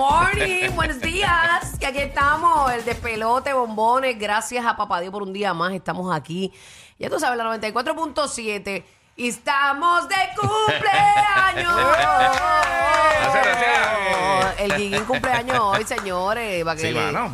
morning, buenos días. Que aquí estamos, el de pelote bombones. Gracias a Papá Dios por un día más. Estamos aquí. Ya tú sabes, la 94.7. Estamos de cumpleaños. Gracias, gracias. El Guiguín cumpleaños hoy, señores.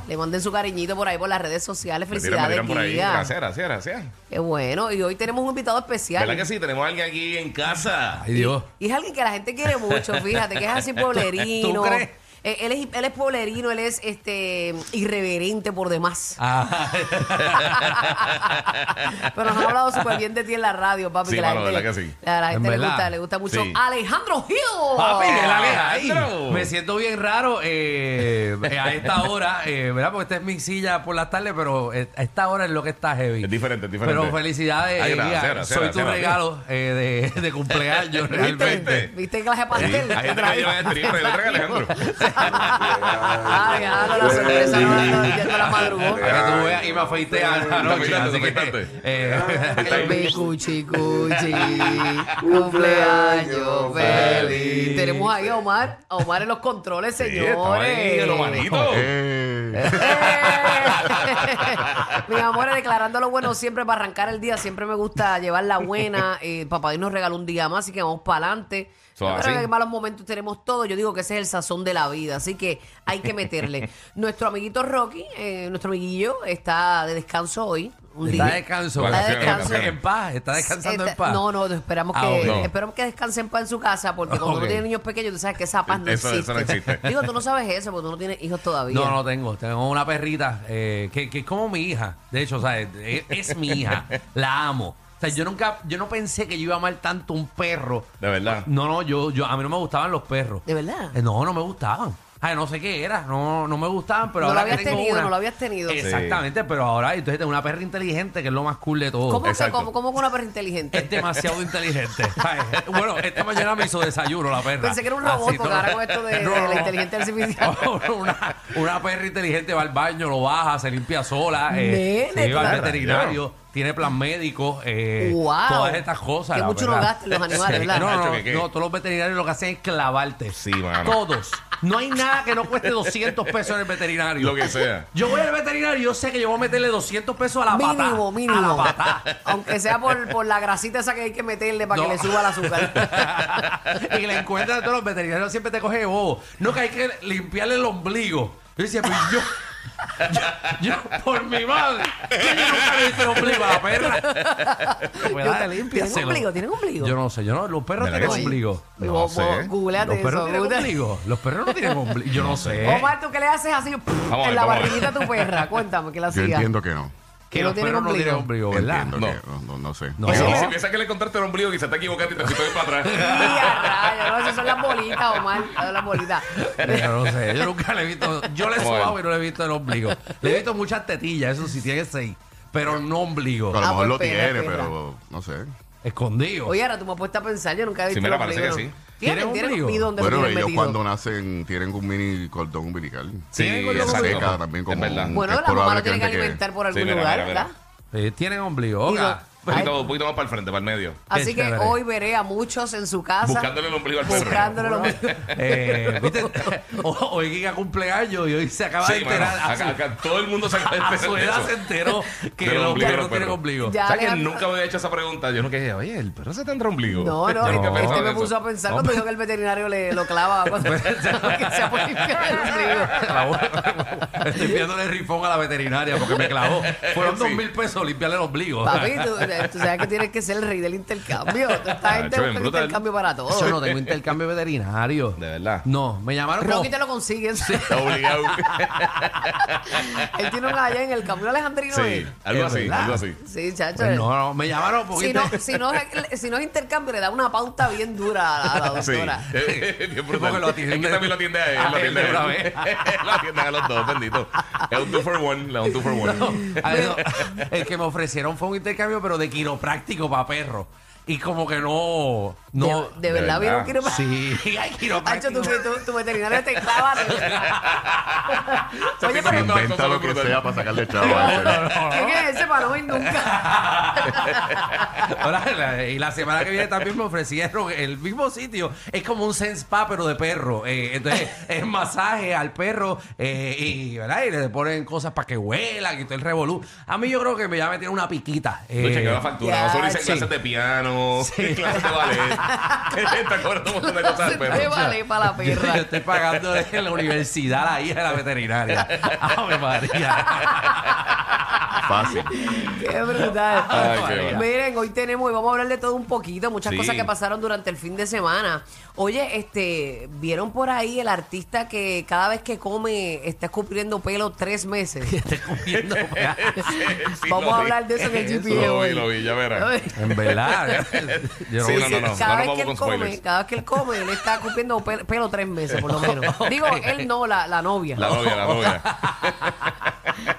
Le, manden su cariñito por ahí por las redes sociales. Pues Felicidades, Gracias, gracias, gracias. Qué bueno. Y hoy tenemos un invitado especial. ¿Verdad que sí? Tenemos a alguien aquí en casa. Ay, Dios. Y, es alguien que la gente quiere mucho, fíjate, que es así pueblerino. ¿Tú crees? Eh, Él es, él es pueblerino, él es este irreverente por demás. Ah, Pero nos han hablado súper bien de ti en la radio, papi. Sí, que la mano, gente, ¿verdad que sí? la, la gente En le verdad. gusta, le gusta mucho. Sí. Alejandro Hill. papi, el ay, Alejandro. me siento bien raro eh, a esta hora, eh, ¿verdad? Porque esta es mi silla por las tardes, pero eh, a esta hora es lo que está heavy. Es diferente, es diferente. Pero felicidades, Ay, gracias, Soy gracias, tu gracias. regalo eh, de, de cumpleaños, ¿Viste? realmente. ¿Viste clase de Sí, pastel? Hay gente que lleva yo traigo a Alejandro. Ay, Alejandro, la sorpresa, no, no, ya me la madrugó. Para que tú veas y me afeité anoche, afeitaste, así te que... eh, Mi cuchi cuchi, cumpleaños feliz. Tenemos ahí a Omar, a Omar en los controles, Sí, señores. estaba ahí, en los manitos. ¡Eh! Mi amor, declarando lo bueno siempre para arrancar el día. Siempre me gusta llevar la buena. Eh, papá Dios nos regaló un día más, así que vamos para adelante. Así. creo que en malos momentos tenemos todo. Yo digo que ese es el sazón de la vida, así que hay que meterle. nuestro amiguito Rocky, eh, nuestro amiguillo, está de descanso hoy. Un Está día. descanso. Está descanso. En paz, está descansando Está- en paz. No, no, esperamos Ah, que, ok. esperamos que descanse en paz en su casa, porque cuando Ok. uno tiene niños pequeños, tú sabes que esa paz no Eso- existe. eso no existe. Digo, tú no sabes eso, porque tú no tienes hijos todavía. No, no tengo. Tengo una perrita eh, que, que es como mi hija. De hecho, o sea, es, es mi hija. La amo. O sea, yo nunca, yo no pensé que yo iba a amar tanto un perro. De verdad. No, no, yo, yo, a mí no me gustaban los perros. ¿De verdad? Eh, no, no me gustaban. Ay, no sé qué era, no, no me gustaban, pero No lo que habías tengo tenido, una- no lo habías tenido. Sí. Exactamente, pero ahora entonces tengo una perra inteligente que es lo más cool de todo. ¿Cómo, que, Exacto. cómo, cómo que una perra inteligente? Es demasiado inteligente. Ay, bueno, esta mañana me hizo desayuno la perra. Pensé que era un robot, Así porque ahora con esto de, No, de no, la no. inteligencia artificial. una, una perra inteligente va al baño, lo baja, se limpia sola, eh, Nene, se va al claro. veterinario, tiene plan médico, eh, Wow. todas estas cosas. Que la mucho verdad. gastan los animales, ¿verdad? No, no, Nacho, no, no, todos los veterinarios lo que hacen es clavarte. Sí, mano. Todos. No hay nada que no cueste 200 pesos en el veterinario. Lo que sea. Yo voy al veterinario y yo sé que yo voy a meterle 200 pesos a la pata. Mínimo, mínimo. A la pata. Aunque sea por, por la grasita esa que hay que meterle para No. que le suba el azúcar. y que le encuentran a todos los veterinarios siempre te coge de bobo. No, que hay que limpiarle el ombligo. Yo decía, pues yo, yo, yo, por mi madre, yo nunca le he visto el ombligo a la perra. Pues dale, ¿Tienen ombligo? ¿Tienen ombligo? Yo no sé, yo no, los perros ¿Verdad tienen sí? ombligo. No sé. Googleate Los perros eso. tienen ombligo. Los perros no tienen ombligo. Yo no sé. Omar, ¿tú qué le haces así en la barriguita a tu perra? Cuéntame, que la Yo siga. entiendo que no. Que no tienen perros no tienen ombligo. ¿verdad? Entiendo No. que no, no, no sé. No. Si, No. si piensas que le contaste el ombligo, quizás te equivocaste y te fuiste para atrás. No, esas son las bolitas, Omar. Son las bolitas. Yo no sé, yo nunca le he visto. Yo le he sobado y no le he visto el ombligo. Le he visto muchas tetillas, eso sí tiene seis, pero no ombligo. A lo Ah, mejor pues lo tiene, pero no sé. Escondido. Oye, ahora tú me has puesto a pensar, yo nunca he visto Sí, mira, el parece ombligo. que sí. ¿Tienen, ¿Tienen tienen ombligo? ¿Y dónde Bueno, lo tienen ellos metido? cuando nacen tienen un mini cordón umbilical. Sí, Tienen esa también Es como verdad. un- Bueno, la mamá lo probable tiene que alimentar por algún Sí, mira, lugar, mira, mira. ¿verdad? Eh, tienen ombligo. Oiga, Un poquito, un poquito más para el frente, para el medio. Así que chévere. hoy veré a muchos en su casa Buscándole el ombligo al perro. buscándole el ombligo. eh, ¿viste? O- Hoy Giga cumpleaños y hoy se acaba de Sí, mano. enterar. a su- Acá, acá todo el mundo se acaba de a enterar su de edad eso. se enteró que Del los ombligo perros no tienen ombligo. Ya. ¿Sabes que Alejandro- nunca me había hecho esa pregunta? Yo no que dije, oye, el perro se tendrá ombligo. No, no, Yo este, nunca este pensaba me en puso eso. a pensar cuando dijo que el veterinario le lo clava cuando que sea por limpiar el ombligo. Estoy enviándole rifón a la veterinaria porque me clavó. Fueron Sí. dos mil pesos limpiarle el ombligo. Papi, tú, tú sabes que tienes que ser el rey del intercambio. Esta gente busca brutal. intercambio para Yo todo. no tengo intercambio veterinario. De verdad. No, me llamaron como... Rocky te lo consigues. Está obligado. Él tiene un allá en el camino alejandrino. sí, ¿eh? algo Es así, verdad. algo así. Sí, chacho. Pues no, no, me llamaron porque... si, no, si, no, es- si no es intercambio, le da una pauta bien dura a la, a la Sí. doctora. Bien brutal. Porque lo atienden Es que también lo atiende a él. a Lo él atiende de a él. Lo atienden a los dos, bendito. Es un two for one. Le da un two for one. Ah, no, el que me ofrecieron fue un intercambio, pero de quiropráctico para perros. y como que no... no de, de verdad, vieron quiropráctico. Sí, hay Hacho, quiropráctico. tu, tu, tu veterinario te clava. de. Oye, pero Inventa lo que sea para sacarle chavo a ese. ¿quién es ese para no ir nunca? Ahora, la- y la semana que viene también me ofrecieron el mismo sitio. Es como un sense spa, pero de perro. Eh, entonces, es masaje al perro eh, y, ¿verdad? y le ponen cosas para que huelan y todo el revolú. A mí yo creo que me ya metieron una piquita. Eh, la factura. ya, Nosotros hice sí. clases de piano, clases de ballet. Está cobrando un montón de cosas al perro. vale para la yo perra. estoy pagando en la universidad la hija de la veterinaria. Ave María. Fácil. Qué brutal. Ay, qué bueno. Miren, hoy tenemos y vamos a hablar de todo un poquito, muchas Sí. cosas que pasaron durante el fin de semana. Oye, este, ¿vieron por ahí el artista que cada vez que come está escupiendo pelo tres meses? Estoy comiendo. Sí, vamos a hablar de eso en el GPA Lo hoy. Vi, lo vi, ya verás. En verdad. Yo no Sí, no, no, no. cada no vez que él con come, spoilers. cada vez que él come, él está escupiendo pe- pelo tres meses, por lo menos. Digo, él no, la, la novia. La novia, la novia.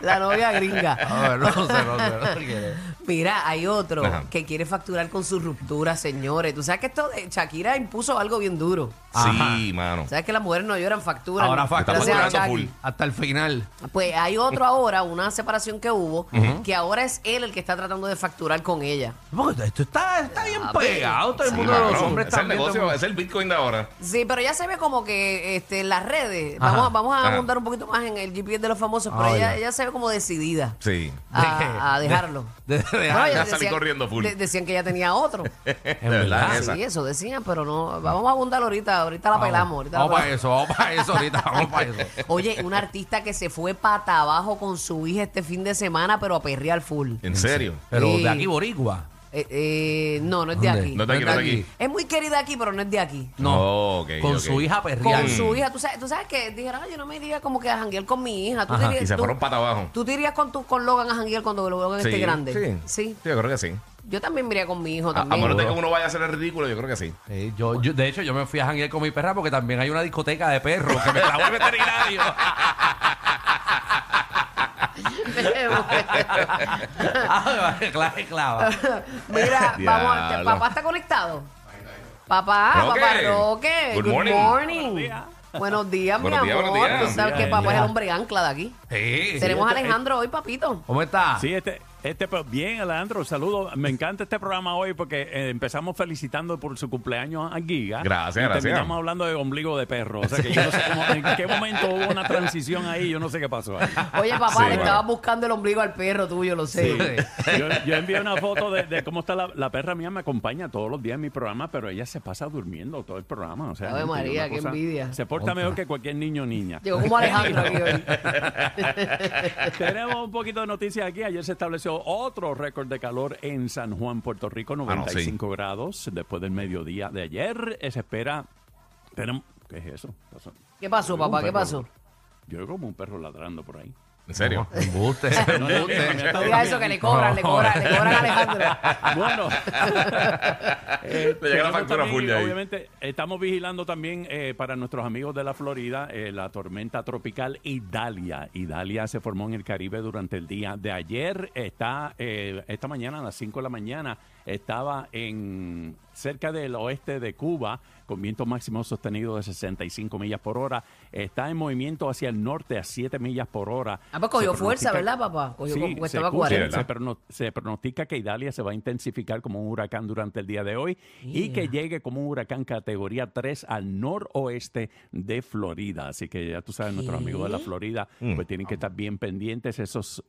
La novia gringa. A ver, no sé, no sé, no sé. Mira, hay otro Ajá. que quiere facturar con su ruptura, señores. Tú sabes que esto de Shakira impuso algo bien duro. Sí, mano. Sabes que las mujeres no lloran facturan. Ahora Gracias factura a facturando Shakira. full. Hasta el final. Pues hay otro ahora, una separación que hubo, que ahora es él el que está tratando de facturar con ella. Porque esto está, está bien Ah, pegado. Todo el mundo de los hombres es el también. negocio, es el Bitcoin de ahora. Sí, pero ya se ve como que este, en las redes, Ajá. vamos, a- vamos a Ajá. abundar un poquito más en el GPS de los famosos, pero Ah, ella se ve como decidida Sí. a, a dejarlo. De- de Bueno, dejarlo. ellas Ya salí corriendo full. de- decían que ella tenía otro. De verdad, verdad, Ah, esa. sí, eso decían, pero no. Vamos a abundar ahorita, ahorita la pelamos. Ahorita la Vamos para pelamos. eso, vamos para eso ahorita, vamos para eso. Oye, un artista que se fue pata abajo con su hija este fin de semana, pero a perrear full. ¿En serio? Pero Sí. de aquí boricua. Eh, eh, no, no es de ¿Dónde? aquí. No es de aquí, no es de aquí. Es muy querida aquí, pero no es de aquí. No, Oh, ok, con ok. su hija perreal. Con su hija, tú sabes, tú sabes que dijeron, "Ay, yo no me iría como que a janguear con mi hija. ¿Tú Ajá, te irías- Y se tú- fueron pata abajo. ¿Tú te irías con, tu, con Logan a janguear cuando Logan esté grande? Sí. Sí. yo creo que sí. Yo también me iría con mi hijo A, a también. menos de que uno vaya a hacer el ridículo, yo creo que sí. Sí, yo, yo- de hecho, yo me fui a janguear con mi perra porque también hay una discoteca de perros que me clavó el veterinario. Ah, clava. Mira, vamos, a- Diablo. papá está conectado. Papá, Roque. papá Roque. Good Good morning. morning. Buenos días, mi Buenos días, amor. buenos días. Tú sabes que papá es el hombre ancla de aquí. Sí, Tenemos a este- Alejandro hoy, papito. ¿Cómo está? Sí, este, este, bien, Alejandro, saludos. Me encanta este programa hoy porque eh, empezamos felicitando por su cumpleaños a Giga. Gracias, y gracias. Terminamos hablando de ombligo de perro. O sea que yo no sé cómo, en qué momento hubo una transición ahí, yo no sé qué pasó ahí. Oye, papá, Sí, le bueno. estabas buscando el ombligo al perro tuyo, lo sé. Yo, yo envié una foto de, de cómo está la, la perra mía, me acompaña todos los días en mi programa, pero ella se pasa durmiendo todo el programa. O sea, Ave María, qué envidia. Se porta mejor que cualquier niño o niña. Llegó como Alejandro aquí hoy. Tenemos un poquito de noticias aquí. Ayer se estableció otro récord de calor en San Juan, Puerto Rico, no, 95 grados. Después del mediodía de ayer, se espera. Tenemos, ¿Qué es eso? Pasó- ¿Qué pasó, papá? ¿Qué pasó? Yo veo como un perro ladrando por ahí. ¿En serio? No, no, embuste. no, no, No digas eso, que le cobran, le cobran, le cobran a Alejandro. Bueno, eh, Le llega la factura también, full de ahí. Obviamente, estamos vigilando también eh, para nuestros amigos de la Florida eh, la tormenta tropical Idalia. Idalia se formó en el Caribe durante el día de ayer. Está eh, esta mañana a las 5 de la mañana estaba en cerca del oeste de Cuba con viento máximo sostenido de 65 millas por hora. Está en movimiento hacia el norte a 7 millas por hora. Ah, pues cogió fuerza, ¿verdad, papá? Cogió, Sí, porque se escucha, 40. se, prono- se pronostica que Idalia se va a intensificar como un huracán durante el día de hoy y que llegue como un huracán categoría 3 al noroeste de Florida. Así que ya tú sabes, nuestros amigos de la Florida pues tienen que estar bien pendientes. Esos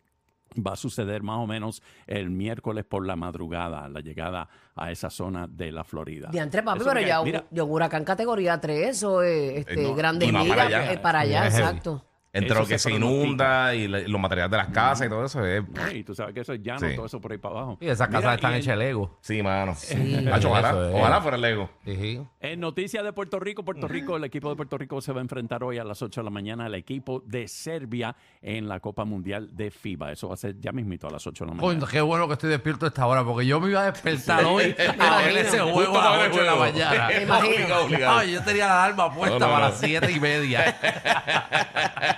va a suceder más o menos el miércoles por la madrugada, la llegada a esa zona de la Florida. Diantre, papi, Eso pero ya, mira, ya un huracán categoría 3, eso es este, Eh, no, grandes y más ligas, para allá. eh, para allá, heavy. exacto. Entre Eso lo que se inunda y la- los materiales de las casas y todo eso. Es... ¿no? y tú sabes que eso es llano, Sí. todo eso por ahí para abajo. Y esas Mira, casas están en- hechas de Lego. Sí, mano. Sí. Hacho, ojalá, es. ojalá fuera el Lego. Sí. En noticias de Puerto Rico, Puerto Rico, el equipo de Puerto Rico se va a enfrentar hoy a las 8 de la mañana al equipo de Serbia en la Copa Mundial de FIBA. Eso va a ser ya mismito a las 8 de la mañana. Qué bueno que estoy despierto a esta hora, porque yo me iba a despertar hoy a ver ese juego a las ver el 8 de la mañana. Imagino. Obligado, obligado. Ay, yo tenía la alarma puesta No, no, para las 7 y media.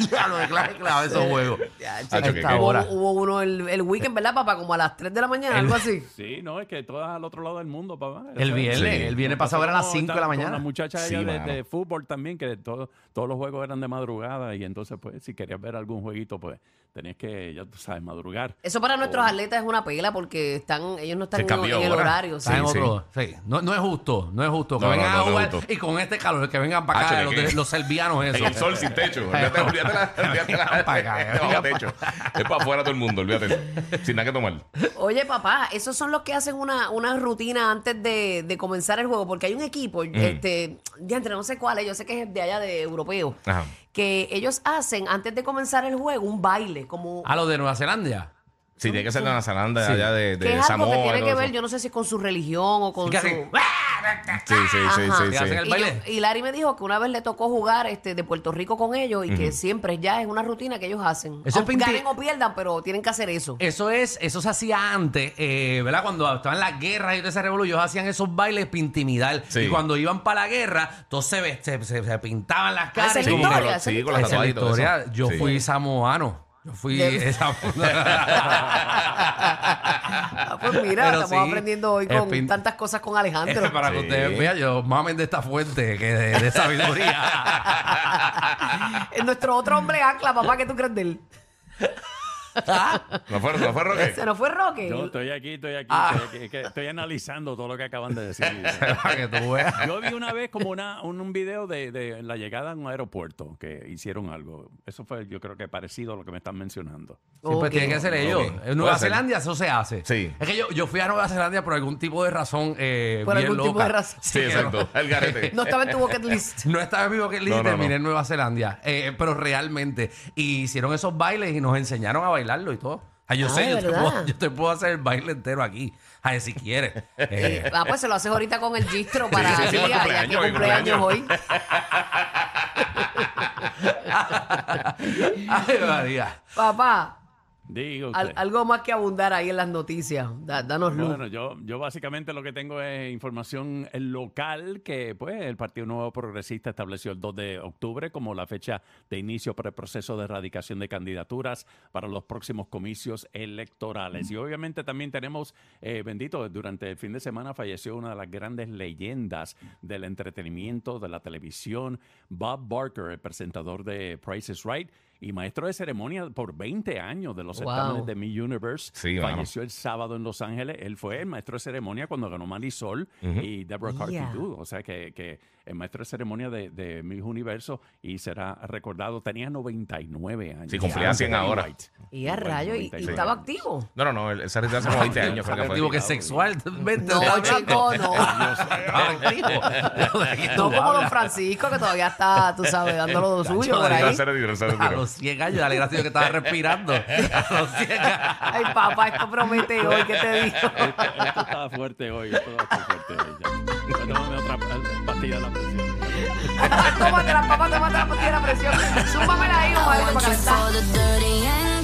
Ya lo de clave clave esos juegos. Ya, che, que- esta que- hubo, hora. hubo uno el, el weekend, ¿verdad, papá? Como a las 3 de la mañana, algo así. Sí, no, es que todas al otro lado del mundo, papá. El viernes, Sí. el viernes pasado era a las 5 de la mañana. muchacha Sí, ella de, mano. de fútbol también, que todo- todos los juegos eran de madrugada y entonces, pues, si querías ver algún jueguito, pues, tenías que, ya tú sabes, madrugar. Eso para nuestros atletas es una pela porque están ellos no están Se en, cambió en el ahora. horario. sí. Está en Sí, otro- sí. No, no es justo, no es justo. Que No, vengan no, no, a es jugar justo. y con este calor, que vengan para acá Hacho, los, que- de- los serbianos En eso. el sol sin techo. Olvídate, olvídate la, olvídate techo. Es para afuera todo el mundo, olvídate. Sin nada que tomar. Oye, papá, esos son los que hacen una, una rutina antes de, de comenzar el juego, porque hay un equipo, este, ya entre no sé cuál, yo sé que es de allá de europeo, Ajá. que ellos hacen antes de comenzar el juego un baile, como A los de Nueva Zelanda. Sí, tiene que ser de Nueva Zelanda, Sí. allá de, que de es algo Samoa. que tiene que ver, eso. yo no sé si es con su religión o con que su... hacen- Sí, sí, sí, Ajá. sí. Que hacen sí. el Y, baile. yo- y Larry me dijo que una vez le tocó jugar este de Puerto Rico con ellos y que siempre ya es una rutina que ellos hacen. Eso es Aunque pinti- ganen o pierdan, pero tienen que hacer eso. Eso es, eso se hacía antes, eh, ¿verdad? Cuando estaban las guerras y todo ese revolú, ellos hacían esos bailes para intimidar. Sí. Y cuando iban para la guerra, todos se, ve- se, se- se pintaban las caras. esa es y la como- historia, con- esa es sí, la con las Esa es la tatuajes y todo historia. eso. Yo Sí. fui samoano. Yo fui De- esa- Ah, pues mira, Pero estamos sí, aprendiendo hoy con pin- tantas cosas con Alejandro. para que Sí. ustedes vean, yo mamen de esta fuente que de, de sabiduría. Es nuestro otro hombre ancla, papá, ¿qué tú crees de él? ¿No fue, no fue Roque? ¿Se nos fue Roque? Yo estoy aquí, estoy aquí, Ah. estoy, aquí, que estoy analizando todo lo que acaban de decir. para que tú veas. Yo vi una vez como una, un, un video de, de la llegada a un aeropuerto que hicieron algo. Eso fue, yo creo que parecido a lo que me están mencionando. Sí, pues Ok. tienen que ser ellos. En Puede Nueva ser. Zelanda eso se hace. Sí. Es que yo, yo fui a Nueva Zelanda por algún tipo de razón eh, Por bien algún tipo de razón. Sí, exacto. El garete. No estaba en tu bucket list. No estaba en mi bucket list No, y no, terminé no. en Nueva Zelanda. Eh, pero realmente. Y hicieron esos bailes y nos enseñaron a bailarlo y todo. Ah, yo Ah, sé, yo te, ¿verdad? puedo, yo te puedo hacer el baile entero aquí. Ay, si quieres. Eh, Ah, pues se lo haces ahorita con el gistro para sí, sí, ti, por ya cumpleaños, que hoy, cumpleaños hoy. ay, María. Papá, Digo al- algo más que abundar ahí en las noticias. Da- danos luz. Bueno, yo, yo básicamente lo que tengo es información local que pues el Partido Nuevo Progresista estableció el 2 de octubre como la fecha de inicio para el proceso de erradicación de candidaturas para los próximos comicios electorales. Y obviamente también tenemos, eh, bendito, durante el fin de semana falleció una de las grandes leyendas del entretenimiento, de la televisión, Bob Barker, el presentador de Price is Right. Y maestro de ceremonia por 20 años de los Wow. certámenes de Mi Universe. Sí, mano. falleció el sábado en Los Ángeles. Él fue el maestro de ceremonia cuando ganó Marisol y Deborah Yeah. Carpenter. O sea que, que el maestro de ceremonia de, de Miss Universo y será recordado. Tenía 99 años. Sí, cumplía 100 ahora. Right. Y a rayo, y, y 96. estaba activo. No, no, no. Él se retiró hace como 20 años. creo que fue. Sexual. No, chico, no. Activo. ¿De qué tú No como don? Francisco, que todavía está, tú sabes, dando lo suyo por ahí. se retiró, él se A retiró. Los 100 años, dale gracias que estaba respirando. A los 100 años. Ay, papá, esto promete hoy, ¿qué te digo? Esto, esto estaba fuerte hoy. Esto estaba fuerte hoy. ya. Voy a tomarme otra pastilla de la presión. tómate la papá, tómate la pastilla de la presión. Súmamela ahí, Omar, para calentar.